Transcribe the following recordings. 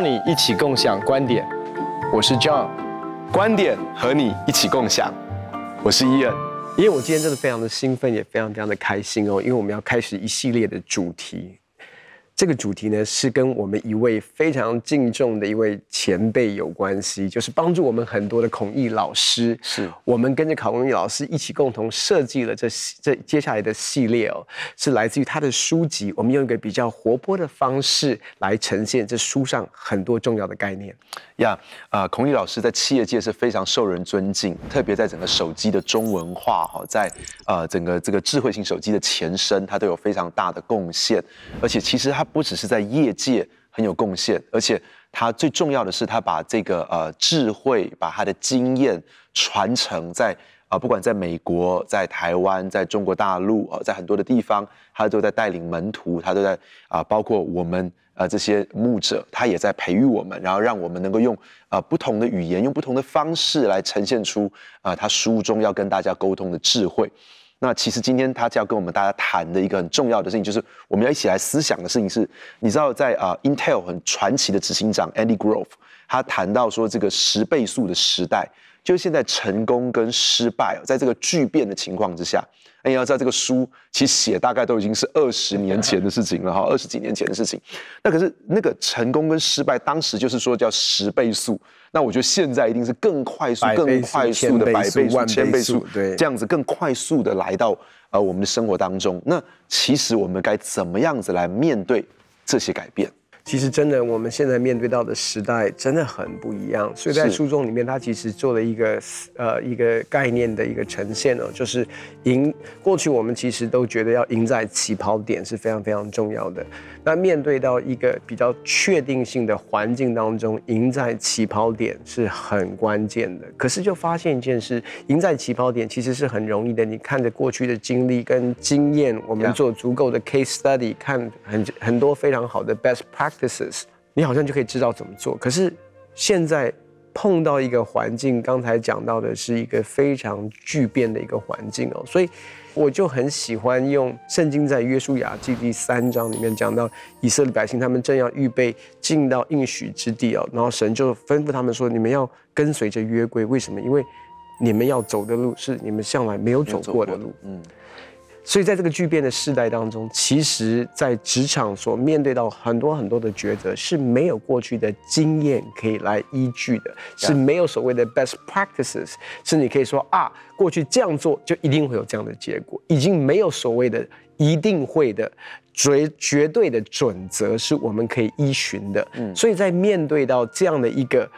你一起共享观点，我是 John，观点和你一起共享，我是伊恩。因为我今天真的非常的兴奋，也非常非常的开心哦，因为我们要开始一系列的主题。这个主题呢，是跟我们一位非常敬重的一位前辈有关系，就是帮助我们很多的孔毅老师。是我们跟着孔毅老师一起共同设计了这这接下来的系列哦，是来自于他的书籍。我们用一个比较活泼的方式来呈现这书上很多重要的概念。呀，啊，孔毅老师在企业界是非常受人尊敬，特别在整个手机的中文化哈，在呃整个这个智慧型手机的前身，他都有非常大的贡献，而且其实他。不只是在业界很有贡献，而且他最重要的是，他把这个呃智慧，把他的经验传承在啊、不管在美国、在台湾、在中国大陆啊、在很多的地方，他都在带领门徒，他都在啊、包括我们呃这些牧者，他也在培育我们，然后让我们能够用啊、不同的语言，用不同的方式来呈现出啊、他书中要跟大家沟通的智慧。那其实今天他就要跟我们大家谈的一个很重要的事情，就是我们要一起来思想的事情是，你知道在啊、Intel 很传奇的执行长 Andy Grove，他谈到说这个十倍速的时代，就是现在成功跟失败在这个巨变的情况之下。哎，你要知道这个书其实写大概都已经是二十年前的事情了哈，二十几年前的事情。那可是那个成功跟失败，当时就是说叫十倍速。那我觉得现在一定是更快速、更快速的百倍速、千倍速，对，这样子更快速的来到呃我们的生活当中。那其实我们该怎么样子来面对这些改变？其实真的，我们现在面对到的时代真的很不一样。所以在书中里面，他其实做了一个呃一个概念的一个呈现哦，就是赢。过去我们其实都觉得要赢在起跑点是非常非常重要的。那面对到一个比较确定性的环境当中，赢在起跑点是很关键的。可是就发现一件事，赢在起跑点其实是很容易的。你看着过去的经历跟经验，我们做足够的 case study，看很很多非常好的 best 你好像就可以知道怎么做。可是现在碰到一个环境，刚才讲到的是一个非常巨变的一个环境哦，所以。我就很喜欢用圣经在约书亚记第三章里面讲到以色列百姓，他们正要预备进到应许之地哦，然后神就吩咐他们说：“你们要跟随着约柜，为什么？因为你们要走的路是你们向来没有走过的路。”嗯。所以在这个巨变的世代当中，其实，在职场所面对到很多很多的抉择，是没有过去的经验可以来依据的，是没有所谓的 best practices，是你可以说啊，过去这样做就一定会有这样的结果，已经没有所谓的一定会的绝绝对的准则是我们可以依循的。嗯，所以在面对到这样的一个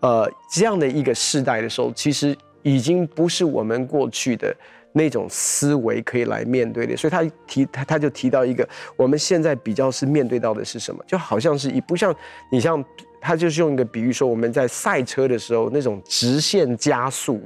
呃这样的一个世代的时候，其实已经不是我们过去的。那种思维可以来面对的，所以他提他他就提到一个，我们现在比较是面对到的是什么？就好像是一不像你像他就是用一个比喻说，我们在赛车的时候那种直线加速，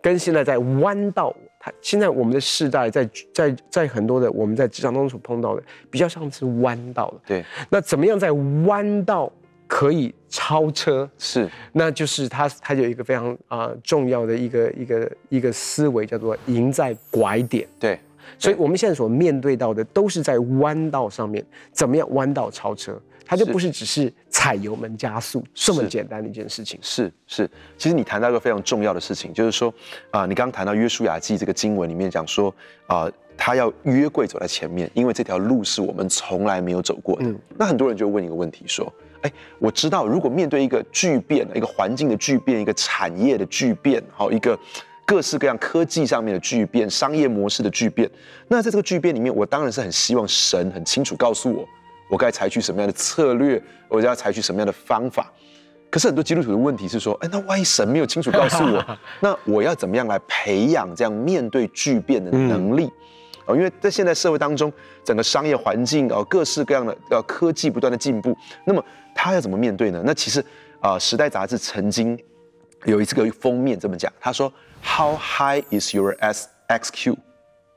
跟现在在弯道，他现在我们的世代在在在很多的我们在职场当中所碰到的，比较像是弯道的。对，那怎么样在弯道？可以超车是，那就是他，他有一个非常啊、呃、重要的一个一个一个思维，叫做赢在拐点。对，所以我们现在所面对到的都是在弯道上面，怎么样弯道超车？它就不是只是踩油门加速这么简单的一件事情。是是，其实你谈到一个非常重要的事情，就是说啊、呃，你刚刚谈到约书亚记这个经文里面讲说啊、呃，他要约柜走在前面，因为这条路是我们从来没有走过的。嗯、那很多人就问一个问题说。哎，我知道，如果面对一个巨变，一个环境的巨变，一个产业的巨变，好，一个各式各样科技上面的巨变，商业模式的巨变，那在这个巨变里面，我当然是很希望神很清楚告诉我，我该采取什么样的策略，我要采取什么样的方法。可是很多基督徒的问题是说，哎，那万一神没有清楚告诉我，那我要怎么样来培养这样面对巨变的能力？嗯因为在现在社会当中，整个商业环境啊，各式各样的呃科技不断的进步，那么他要怎么面对呢？那其实啊，呃《时代》杂志曾经有一次个封面这么讲，他说：“How high is your S X Q？”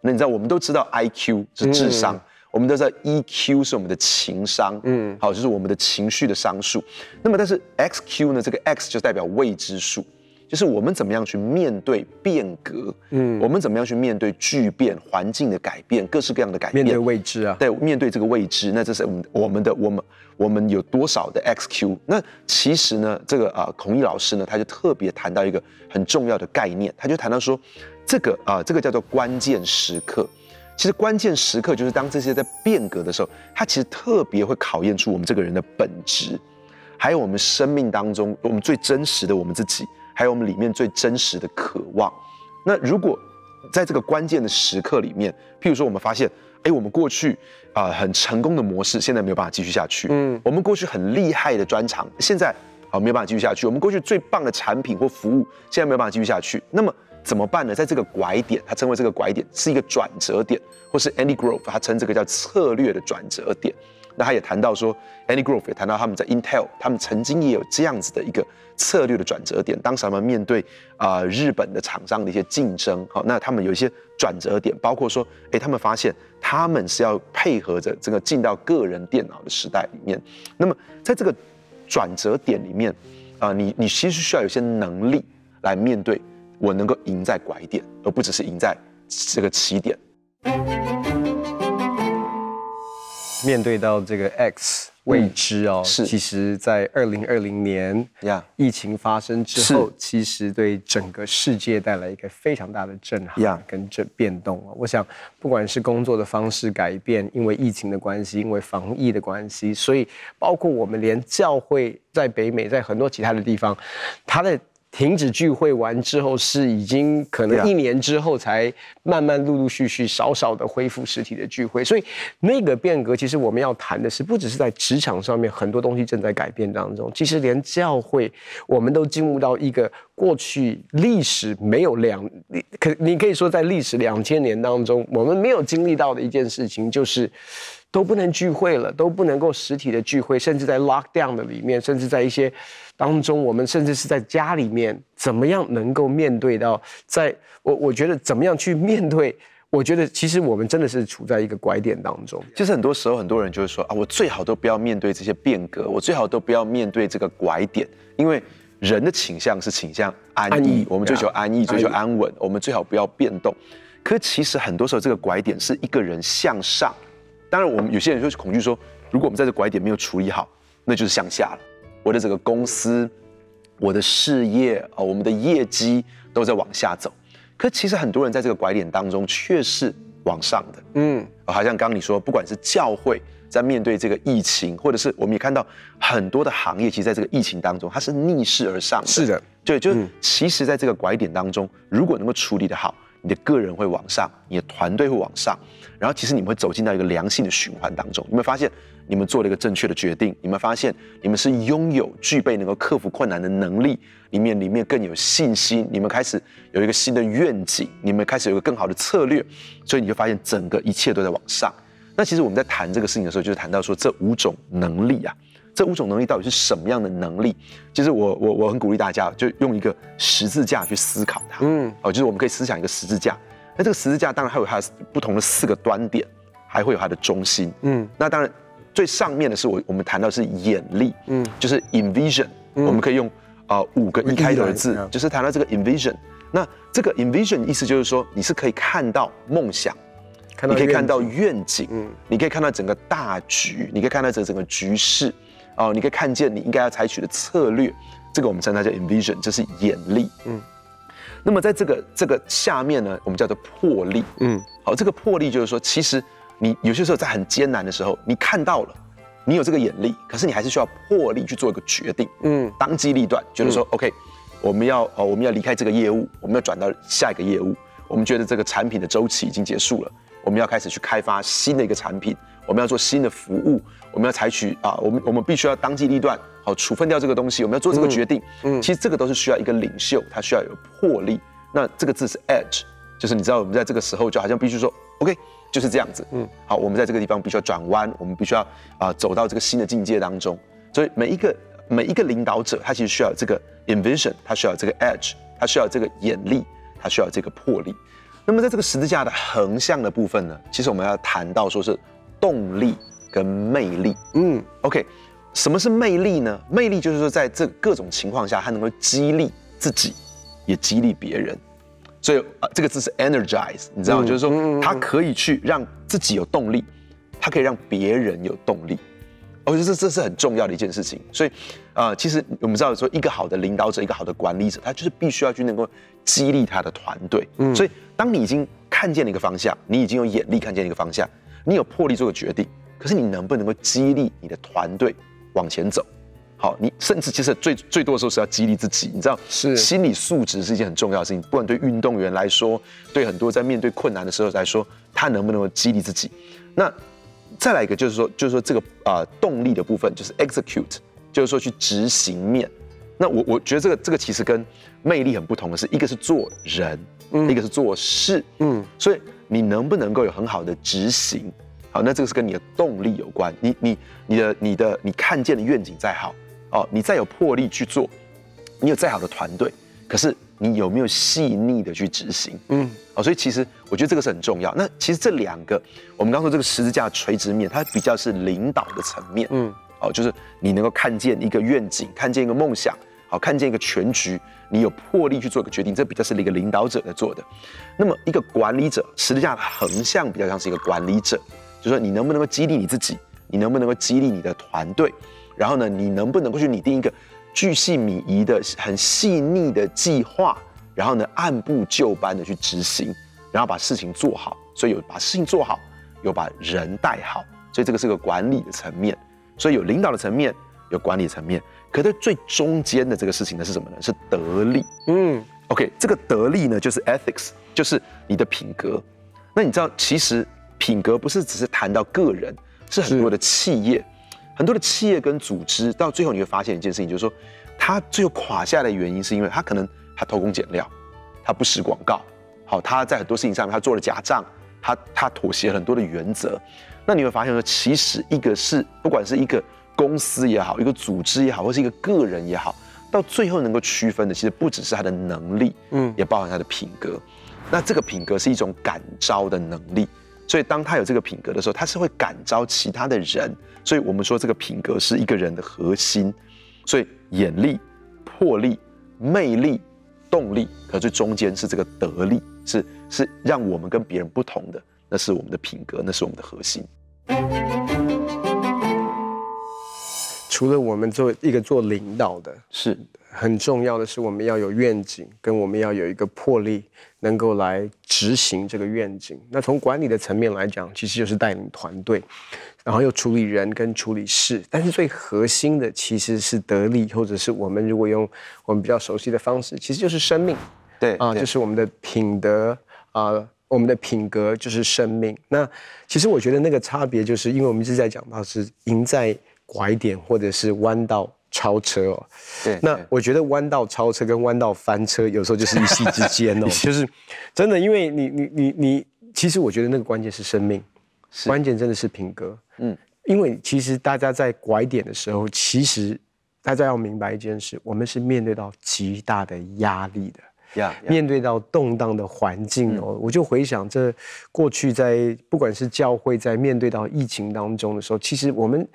那你知道，我们都知道 I Q 是智商，嗯、我们都知道 E Q 是我们的情商，嗯，好，就是我们的情绪的商数。那么，但是 X Q 呢？这个 X 就代表未知数。就是我们怎么样去面对变革，嗯，我们怎么样去面对巨变、环境的改变、各式各样的改变，面对未知啊，对，面对这个未知，那这是我们我们的我们我们有多少的 XQ？那其实呢，这个啊、呃，孔毅老师呢，他就特别谈到一个很重要的概念，他就谈到说，这个啊、呃，这个叫做关键时刻。其实关键时刻就是当这些在变革的时候，它其实特别会考验出我们这个人的本质，还有我们生命当中我们最真实的我们自己，还有我们里面最真实的渴望。那如果在这个关键的时刻里面，譬如说我们发现，哎，我们过去啊、呃、很成功的模式，现在没有办法继续下去。嗯，我们过去很厉害的专长，现在啊、呃、没有办法继续下去。我们过去最棒的产品或服务，现在没有办法继续下去。那么怎么办呢？在这个拐点，他称为这个拐点是一个转折点，或是 Andy Grove，他称这个叫策略的转折点。那他也谈到说，Any Grove 也谈到他们在 Intel，他们曾经也有这样子的一个策略的转折点。当时他们面对啊、日本的厂商的一些竞争，好，那他们有一些转折点，包括说，哎，他们发现他们是要配合着这个进到个人电脑的时代里面。那么在这个转折点里面，啊、你你其实需要有些能力来面对。我能够赢在拐点，而不只是赢在这个起点。面对到这个 X 未知哦，嗯、是，其实，在二零二零年呀，疫情发生之后，其实对整个世界带来一个非常大的震撼跟这变动啊。我想，不管是工作的方式改变，因为疫情的关系，因为防疫的关系，所以包括我们连教会在北美，在很多其他的地方，它的。停止聚会完之后，是已经可能一年之后才慢慢陆陆续续少少的恢复实体的聚会，所以那个变革，其实我们要谈的是，不只是在职场上面很多东西正在改变当中，其实连教会，我们都进入到一个过去历史没有两，可你可以说在历史两千年当中，我们没有经历到的一件事情，就是都不能聚会了，都不能够实体的聚会，甚至在 lockdown 的里面，甚至在一些。当中，我们甚至是在家里面，怎么样能够面对到，在我我觉得怎么样去面对？我觉得其实我们真的是处在一个拐点当中。其实很多时候，很多人就会说啊，我最好都不要面对这些变革，我最好都不要面对这个拐点，因为人的倾向是倾向安逸，我们追求安逸，追求安稳，安我们最好不要变动。可是其实很多时候，这个拐点是一个人向上。当然，我们有些人就是恐惧说，如果我们在这拐点没有处理好，那就是向下了。我的整个公司，我的事业啊，我们的业绩都在往下走。可其实很多人在这个拐点当中却是往上的。嗯，好像刚刚你说，不管是教会在面对这个疫情，或者是我们也看到很多的行业，其实在这个疫情当中，它是逆势而上的。是的，对，就是其实在这个拐点当中，如果能够处理得好，你的个人会往上，你的团队会往上，然后其实你们会走进到一个良性的循环当中。你会发现？你们做了一个正确的决定，你们发现你们是拥有具备能够克服困难的能力，里面里面更有信心，你们开始有一个新的愿景，你们开始有一个更好的策略，所以你就发现整个一切都在往上。那其实我们在谈这个事情的时候，就是谈到说这五种能力啊，这五种能力到底是什么样的能力？其实我我我很鼓励大家，就用一个十字架去思考它。嗯，哦，就是我们可以思想一个十字架，那这个十字架当然还有它不同的四个端点，还会有它的中心。嗯，那当然。最上面的是我我们谈到是眼力，嗯，就是 envision，嗯，我们可以用啊、呃、五个一开头的字，就是谈到这个 envision。那这个 envision 意思就是说你是可以看到梦想，你可以看到愿景，嗯，你可以看到整个大局，你可以看到这整个局势，哦、呃，你可以看见你应该要采取的策略，这个我们称它叫 envision，就是眼力，嗯。那么在这个这个下面呢，我们叫做魄力，嗯，好，这个魄力就是说其实。你有些时候在很艰难的时候，你看到了，你有这个眼力，可是你还是需要魄力去做一个决定，嗯，当机立断，觉得说、嗯、OK，我们要哦，我们要离开这个业务，我们要转到下一个业务，我们觉得这个产品的周期已经结束了，我们要开始去开发新的一个产品，我们要做新的服务，我们要采取啊，我们我们必须要当机立断，好处分掉这个东西，我们要做这个决定，嗯，嗯其实这个都是需要一个领袖，他需要有魄力，那这个字是 edge，就是你知道我们在这个时候就好像必须说 OK。就是这样子，嗯，好，我们在这个地方必须要转弯，我们必须要啊、呃、走到这个新的境界当中。所以每一个每一个领导者，他其实需要这个 envision，他需要这个 edge，他需要这个眼力，他需要这个魄力。那么在这个十字架的横向的部分呢，其实我们要谈到说是动力跟魅力。嗯，OK，什么是魅力呢？魅力就是说在这各种情况下，他能够激励自己，也激励别人。所以啊，这个字是 energize，你知道吗？嗯、就是说他可以去让自己有动力，他可以让别人有动力。我觉得这这是很重要的一件事情。所以啊、呃，其实我们知道说，一个好的领导者，一个好的管理者，他就是必须要去能够激励他的团队。嗯，所以当你已经看见了一个方向，你已经有眼力看见一个方向，你有魄力做个决定，可是你能不能够激励你的团队往前走？好，你甚至其实最最多的时候是要激励自己，你知道，是心理素质是一件很重要的事情。不管对运动员来说，对很多在面对困难的时候来说，他能不能够激励自己？那再来一个就是说，就是说这个啊、呃、动力的部分就是 execute，就是说去执行面。那我我觉得这个这个其实跟魅力很不同的是，一个是做人，嗯，一个是做事，嗯，所以你能不能够有很好的执行？好，那这个是跟你的动力有关。你你你的你的你看见的愿景再好。哦，你再有魄力去做，你有再好的团队，可是你有没有细腻的去执行？嗯，哦，所以其实我觉得这个是很重要。那其实这两个，我们刚说这个十字架垂直面，它比较是领导的层面。嗯，哦，就是你能够看见一个愿景，看见一个梦想，好，看见一个全局，你有魄力去做一个决定，这比较是一个领导者在做的。那么一个管理者，十字架的横向比较像是一个管理者，就是说你能不能够激励你自己，你能不能够激励你的团队？然后呢，你能不能够去拟定一个巨细靡遗的、很细腻的计划？然后呢，按部就班的去执行，然后把事情做好。所以有把事情做好，有把人带好。所以这个是个管理的层面。所以有领导的层面，有管理的层面。可在最中间的这个事情呢，是什么呢？是得力。嗯，OK，这个得力呢，就是 ethics，就是你的品格。那你知道，其实品格不是只是谈到个人，是很多的企业。很多的企业跟组织到最后，你会发现一件事情，就是说，他最后垮下来的原因，是因为他可能他偷工减料，他不实广告，好，他在很多事情上面他做了假账，他他妥协了很多的原则。那你会发现说，其实一个是不管是一个公司也好，一个组织也好，或是一个个人也好，到最后能够区分的，其实不只是他的能力，嗯，也包含他的品格。那这个品格是一种感召的能力。所以，当他有这个品格的时候，他是会感召其他的人。所以我们说，这个品格是一个人的核心。所以，眼力、魄力、魅力、动力，可最中间是这个得力，是是让我们跟别人不同的，那是我们的品格，那是我们的核心。除了我们做一个做领导的，是。很重要的是，我们要有愿景，跟我们要有一个魄力，能够来执行这个愿景。那从管理的层面来讲，其实就是带领团队，然后又处理人跟处理事。但是最核心的其实是得力，或者是我们如果用我们比较熟悉的方式，其实就是生命。对啊，就是我们的品德啊，我们的品格就是生命。那其实我觉得那个差别，就是因为我们一直在讲到是赢在拐点或者是弯道。超车哦，对，那我觉得弯道超车跟弯道翻车有时候就是一夕之间哦，就是真的，因为你你你你，其实我觉得那个关键是生命，是。关键真的是品格，嗯，因为其实大家在拐点的时候，其实大家要明白一件事，我们是面对到极大的压力的，，yeah, yeah. 面对到动荡的环境哦，嗯、我就回想这过去在不管是教会在面对到疫情当中的时候，其实我们。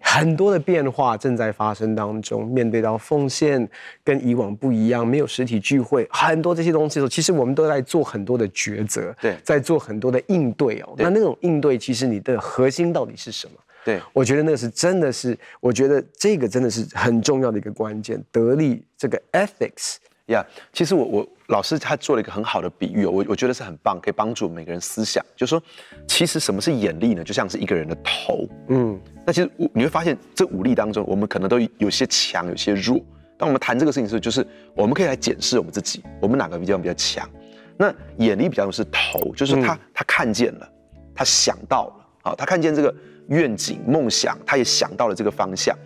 很多的变化正在发生当中，面对到奉献跟以往不一样，没有实体聚会，很多这些东西的时候，其实我们都在做很多的抉择，对，在做很多的应对哦。那那种应对，其实你的核心到底是什么？对，我觉得那个是真的是，我觉得这个真的是很重要的一个关键，得力这个 ethics。呀，yeah, 其实我我老师他做了一个很好的比喻，我我觉得是很棒，可以帮助每个人思想。就是说，其实什么是眼力呢？就像是一个人的头。嗯，那其实你会发现，这五力当中，我们可能都有些强，有些弱。当我们谈这个事情的时候，就是我们可以来检视我们自己，我们哪个地方比较强？那眼力比较像是头，就是他、嗯、他看见了，他想到了，啊，他看见这个愿景梦想，他也想到了这个方向。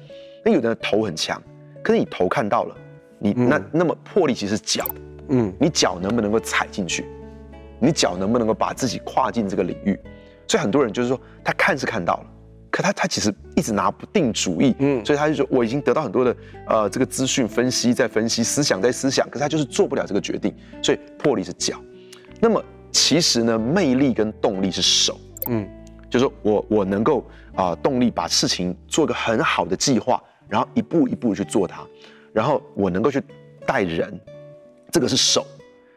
那有的人头很强，可是你头看到了。你那那么魄力其实是脚，嗯，你脚能不能够踩进去？你脚能不能够把自己跨进这个领域？所以很多人就是说，他看是看到了，可他他其实一直拿不定主意，嗯，所以他就说我已经得到很多的呃这个资讯分析在分析思想在思想，可是他就是做不了这个决定，所以魄力是脚。那么其实呢，魅力跟动力是手，嗯，就是说我我能够啊、呃、动力把事情做个很好的计划，然后一步一步去做它。然后我能够去带人，这个是手，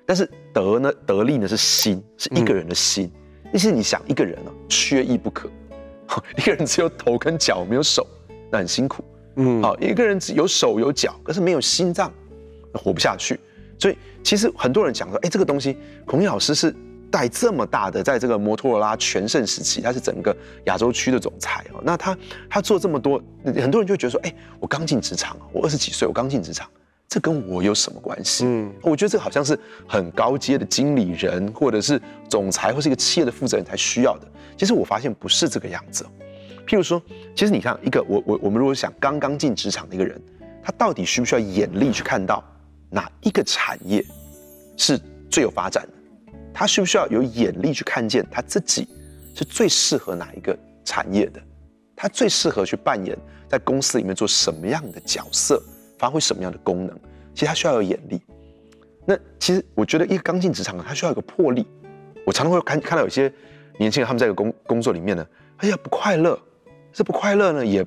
但是得呢，得力呢是心，是一个人的心。其实、嗯、你想，一个人啊，缺一不可，一个人只有头跟脚没有手，那很辛苦。嗯，好，一个人只有手有脚，可是没有心脏，活不下去。所以其实很多人讲说，哎，这个东西，孔毅老师是带这么大的，在这个摩托罗拉全盛时期，他是整个亚洲区的总裁哦。那他他做这么多，很多人就觉得说，哎，我刚进职场，我二十几岁，我刚进职场。这跟我有什么关系？嗯，我觉得这个好像是很高阶的经理人，或者是总裁，或是一个企业的负责人才需要的。其实我发现不是这个样子。譬如说，其实你看，一个我我我们如果想刚刚进职场的一个人，他到底需不需要眼力去看到哪一个产业是最有发展的？他需不需要有眼力去看见他自己是最适合哪一个产业的？他最适合去扮演在公司里面做什么样的角色？发挥什么样的功能？其实他需要有眼力。那其实我觉得，一个刚进职场的，他需要有个魄力。我常常会看看到有些年轻人，他们在一个工工作里面呢，哎呀不快乐，这不快乐呢，也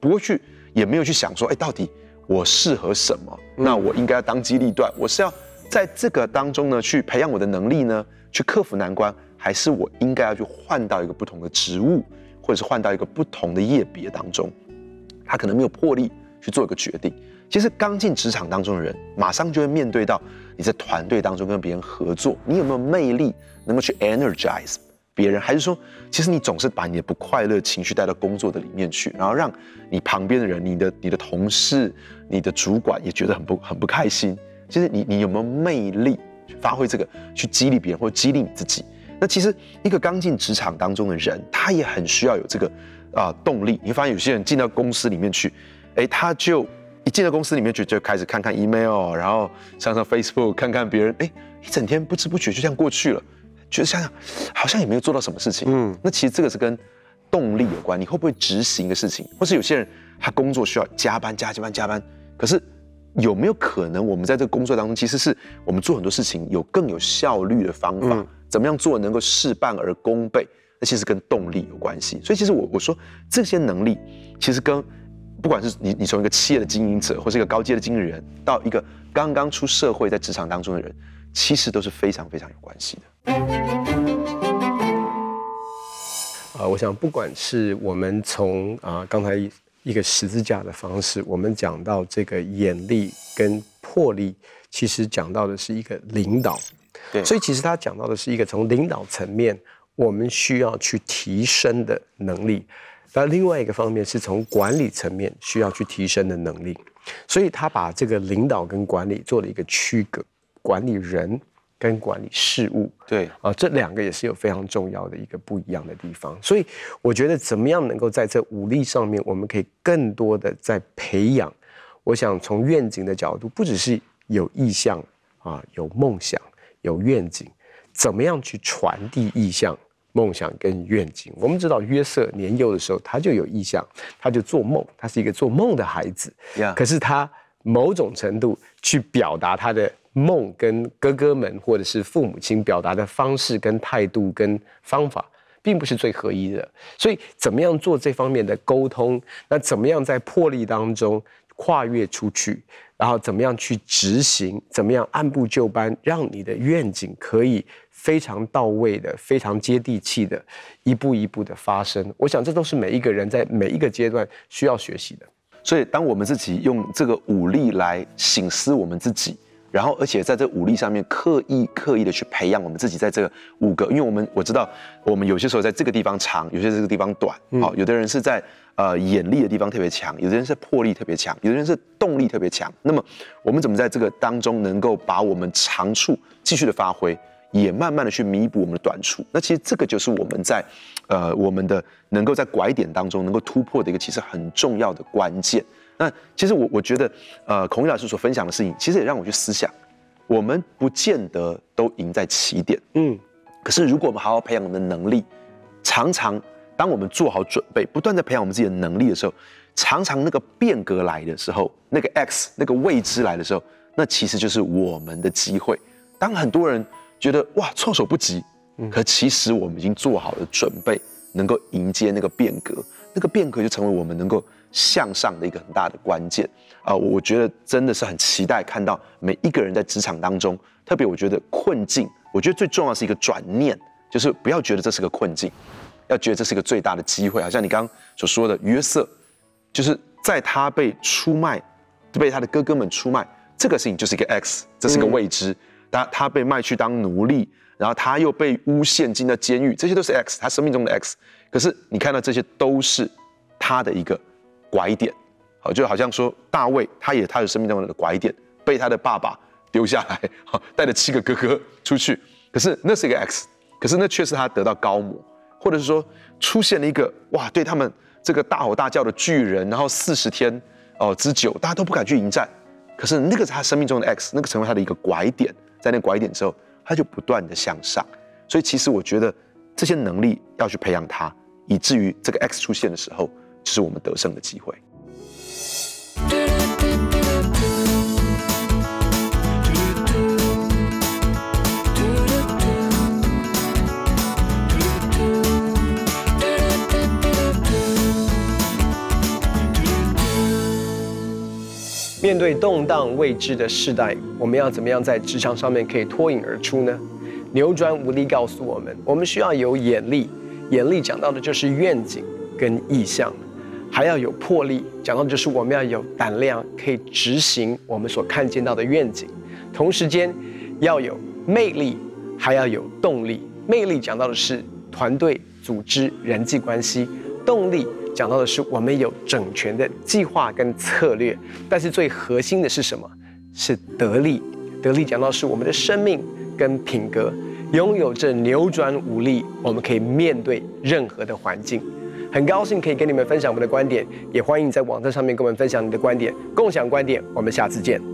不会去，也没有去想说，哎，到底我适合什么？那我应该要当机立断，我是要在这个当中呢，去培养我的能力呢，去克服难关，还是我应该要去换到一个不同的职务，或者是换到一个不同的业别当中？他可能没有魄力去做一个决定。其实刚进职场当中的人，马上就会面对到你在团队当中跟别人合作，你有没有魅力能够去 energize 别人，还是说，其实你总是把你的不快乐情绪带到工作的里面去，然后让你旁边的人、你的你的同事、你的主管也觉得很不很不开心。其实你你有没有魅力去发挥这个，去激励别人或激励你自己？那其实一个刚进职场当中的人，他也很需要有这个啊、呃、动力。你会发现有些人进到公司里面去，哎，他就。一进到公司里面就就开始看看 email，然后上上 Facebook 看看别人，哎，一整天不知不觉就这样过去了，觉得想想好像也没有做到什么事情。嗯，那其实这个是跟动力有关，你会不会执行一个事情？或是有些人他工作需要加班加加班加班，可是有没有可能我们在这个工作当中，其实是我们做很多事情有更有效率的方法？嗯，怎么样做能够事半而功倍？那其实跟动力有关系。所以其实我我说这些能力其实跟不管是你，你从一个企业的经营者，或是一个高阶的经理人，到一个刚刚出社会在职场当中的人，其实都是非常非常有关系的。啊，我想不管是我们从啊刚才一个十字架的方式，我们讲到这个眼力跟魄力，其实讲到的是一个领导。对，所以其实他讲到的是一个从领导层面，我们需要去提升的能力。那另外一个方面是从管理层面需要去提升的能力，所以他把这个领导跟管理做了一个区隔，管理人跟管理事务，对啊，这两个也是有非常重要的一个不一样的地方。所以我觉得怎么样能够在这五力上面，我们可以更多的在培养。我想从愿景的角度，不只是有意向啊，有梦想，有愿景，怎么样去传递意向？梦想跟愿景，我们知道约瑟年幼的时候，他就有意向，他就做梦，他是一个做梦的孩子。可是他某种程度去表达他的梦，跟哥哥们或者是父母亲表达的方式跟态度跟方法，并不是最合一的。所以，怎么样做这方面的沟通？那怎么样在魄力当中跨越出去？然后怎么样去执行？怎么样按部就班，让你的愿景可以非常到位的、非常接地气的，一步一步的发生？我想这都是每一个人在每一个阶段需要学习的。所以，当我们自己用这个武力来醒思我们自己，然后而且在这武力上面刻意刻意的去培养我们自己，在这个五个，因为我们我知道，我们有些时候在这个地方长，有些这个地方短。好，有的人是在。呃，眼力的地方特别强，有的人是魄力特别强，有的人是动力特别强。那么，我们怎么在这个当中能够把我们长处继续的发挥，也慢慢的去弥补我们的短处？那其实这个就是我们在，呃，我们的能够在拐点当中能够突破的一个其实很重要的关键。那其实我我觉得，呃，孔毅老师所分享的事情，其实也让我去思想，我们不见得都赢在起点，嗯，可是如果我们好好培养我们的能力，常常。当我们做好准备，不断在培养我们自己的能力的时候，常常那个变革来的时候，那个 X 那个未知来的时候，那其实就是我们的机会。当很多人觉得哇措手不及，可其实我们已经做好了准备，能够迎接那个变革，那个变革就成为我们能够向上的一个很大的关键啊！我觉得真的是很期待看到每一个人在职场当中，特别我觉得困境，我觉得最重要是一个转念，就是不要觉得这是个困境，要觉得这是一个最大的机会。好像你刚刚所说的约瑟，就是在他被出卖，被他的哥哥们出卖，这个事情就是一个 X，这是个未知。他、嗯、他被卖去当奴隶，然后他又被诬陷进了监狱，这些都是 X，他生命中的 X。可是你看到这些都是他的一个拐点，好，就好像说大卫，他也他的生命中的拐点，被他的爸爸丢下来，好，带着七个哥哥出去。可是那是一个 X，可是那却是他得到膏抹，或者是说出现了一个哇，对他们这个大吼大叫的巨人，然后四十天哦之久，大家都不敢去迎战。可是那个是他生命中的 X，那个成为他的一个拐点，在那拐点之后，他就不断的向上。所以其实我觉得这些能力要去培养他。以至于这个 X 出现的时候，就是我们得胜的机会。面对动荡未知的世代，我们要怎么样在职场上面可以脱颖而出呢？扭转无力告诉我们，我们需要有眼力。眼力讲到的就是愿景跟意向，还要有魄力，讲到的就是我们要有胆量，可以执行我们所看见到的愿景。同时间要有魅力，还要有动力。魅力讲到的是团队、组织、人际关系；动力讲到的是我们有整全的计划跟策略。但是最核心的是什么？是得力。得力讲到是我们的生命跟品格。拥有这扭转武力，我们可以面对任何的环境。很高兴可以跟你们分享我们的观点，也欢迎你在网站上面跟我们分享你的观点，共享观点。我们下次见。